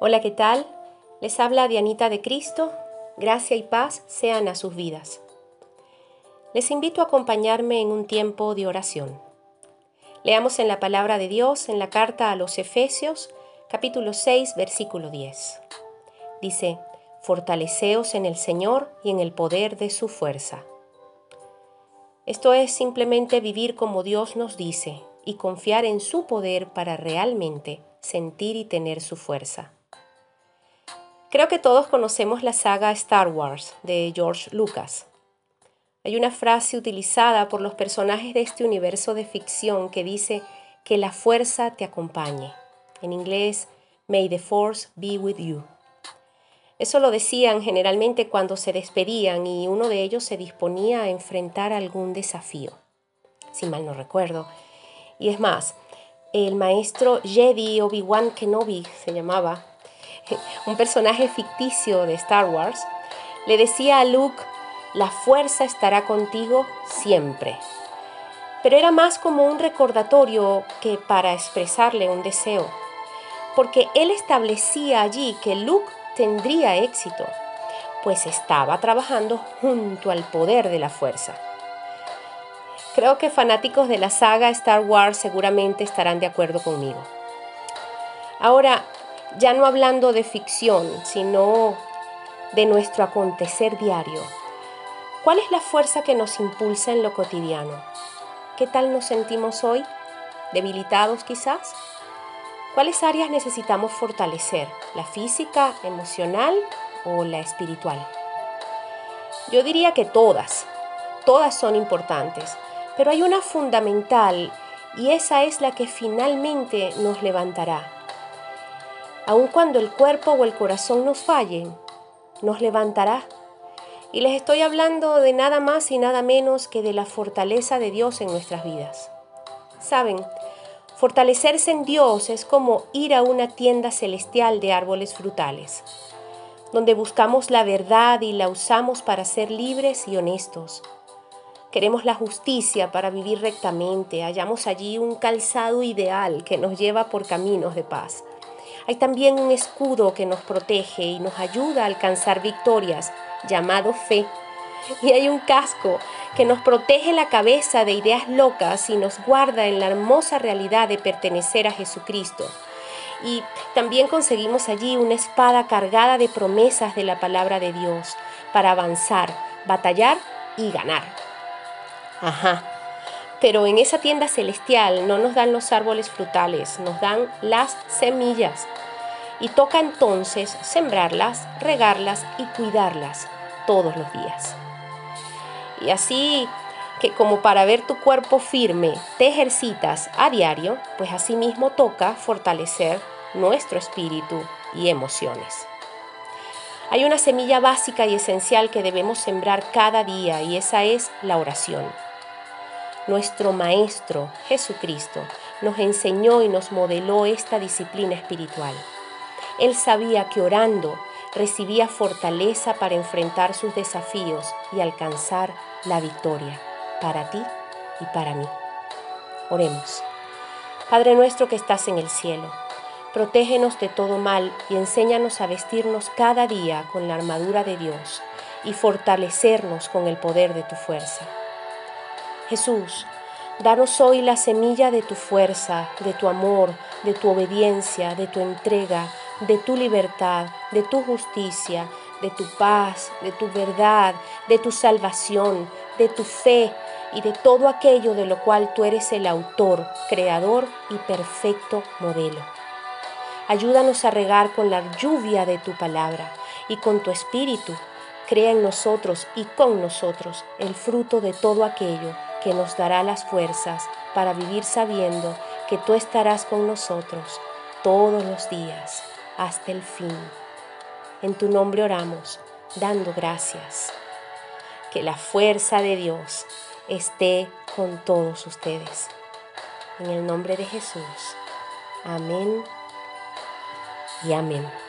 Hola, ¿qué tal? Les habla Dianita de Cristo. Gracia y paz sean a sus vidas. Les invito a acompañarme en un tiempo de oración. Leamos en la palabra de Dios en la carta a los Efesios, capítulo 6, versículo 10. Dice, Fortaleceos en el Señor y en el poder de su fuerza. Esto es simplemente vivir como Dios nos dice y confiar en su poder para realmente sentir y tener su fuerza. Creo que todos conocemos la saga Star Wars de George Lucas. Hay una frase utilizada por los personajes de este universo de ficción que dice que la fuerza te acompañe. En inglés, May the Force be with you. Eso lo decían generalmente cuando se despedían y uno de ellos se disponía a enfrentar algún desafío, si mal no recuerdo. Y es más, el maestro Jedi Obi-Wan Kenobi se llamaba, un personaje ficticio de Star Wars, le decía a Luke, la fuerza estará contigo siempre. Pero era más como un recordatorio que para expresarle un deseo, porque él establecía allí que Luke tendría éxito, pues estaba trabajando junto al poder de la fuerza. Creo que fanáticos de la saga Star Wars seguramente estarán de acuerdo conmigo. Ahora, ya no hablando de ficción, sino de nuestro acontecer diario. ¿Cuál es la fuerza que nos impulsa en lo cotidiano? ¿Qué tal nos sentimos hoy? ¿Debilitados quizás? ¿Cuáles áreas necesitamos fortalecer? ¿La física, emocional o la espiritual? Yo diría que todas. Todas son importantes. Pero hay una fundamental y esa es la que finalmente nos levantará. Aun cuando el cuerpo o el corazón nos fallen, nos levantará. Y les estoy hablando de nada más y nada menos que de la fortaleza de Dios en nuestras vidas. Saben, fortalecerse en Dios es como ir a una tienda celestial de árboles frutales, donde buscamos la verdad y la usamos para ser libres y honestos Queremos la justicia para vivir rectamente. Hallamos allí un calzado ideal que nos lleva por caminos de paz. Hay también un escudo que nos protege y nos ayuda a alcanzar victorias, llamado fe. Y hay un casco que nos protege la cabeza de ideas locas y nos guarda en la hermosa realidad de pertenecer a Jesucristo. Y también conseguimos allí una espada cargada de promesas de la palabra de Dios para avanzar, batallar y ganar. Ajá. Pero en esa tienda celestial no nos dan los árboles frutales, nos dan las semillas. Y toca entonces sembrarlas, regarlas y cuidarlas todos los días. Y así que como para ver tu cuerpo firme te ejercitas a diario, pues así mismo toca fortalecer nuestro espíritu y emociones. Hay una semilla básica y esencial que debemos sembrar cada día y esa es la oración. Nuestro Maestro Jesucristo nos enseñó y nos modeló esta disciplina espiritual. Él sabía que orando recibía fortaleza para enfrentar sus desafíos y alcanzar la victoria para ti y para mí. Oremos. Padre nuestro que estás en el cielo, protégenos de todo mal y enséñanos a vestirnos cada día con la armadura de Dios y fortalecernos con el poder de tu fuerza. Jesús, danos hoy la semilla de tu fuerza, de tu amor, de tu obediencia, de tu entrega, de tu libertad, de tu justicia, de tu paz, de tu verdad, de tu salvación, de tu fe y de todo aquello de lo cual tú eres el autor, creador y perfecto modelo. Ayúdanos a regar con la lluvia de tu palabra y con tu espíritu. Crea en nosotros y con nosotros el fruto de todo aquello que nos dará las fuerzas para vivir sabiendo que tú estarás con nosotros todos los días hasta el fin. En tu nombre oramos, dando gracias. Que la fuerza de Dios esté con todos ustedes. En el nombre de Jesús. Amén y amén.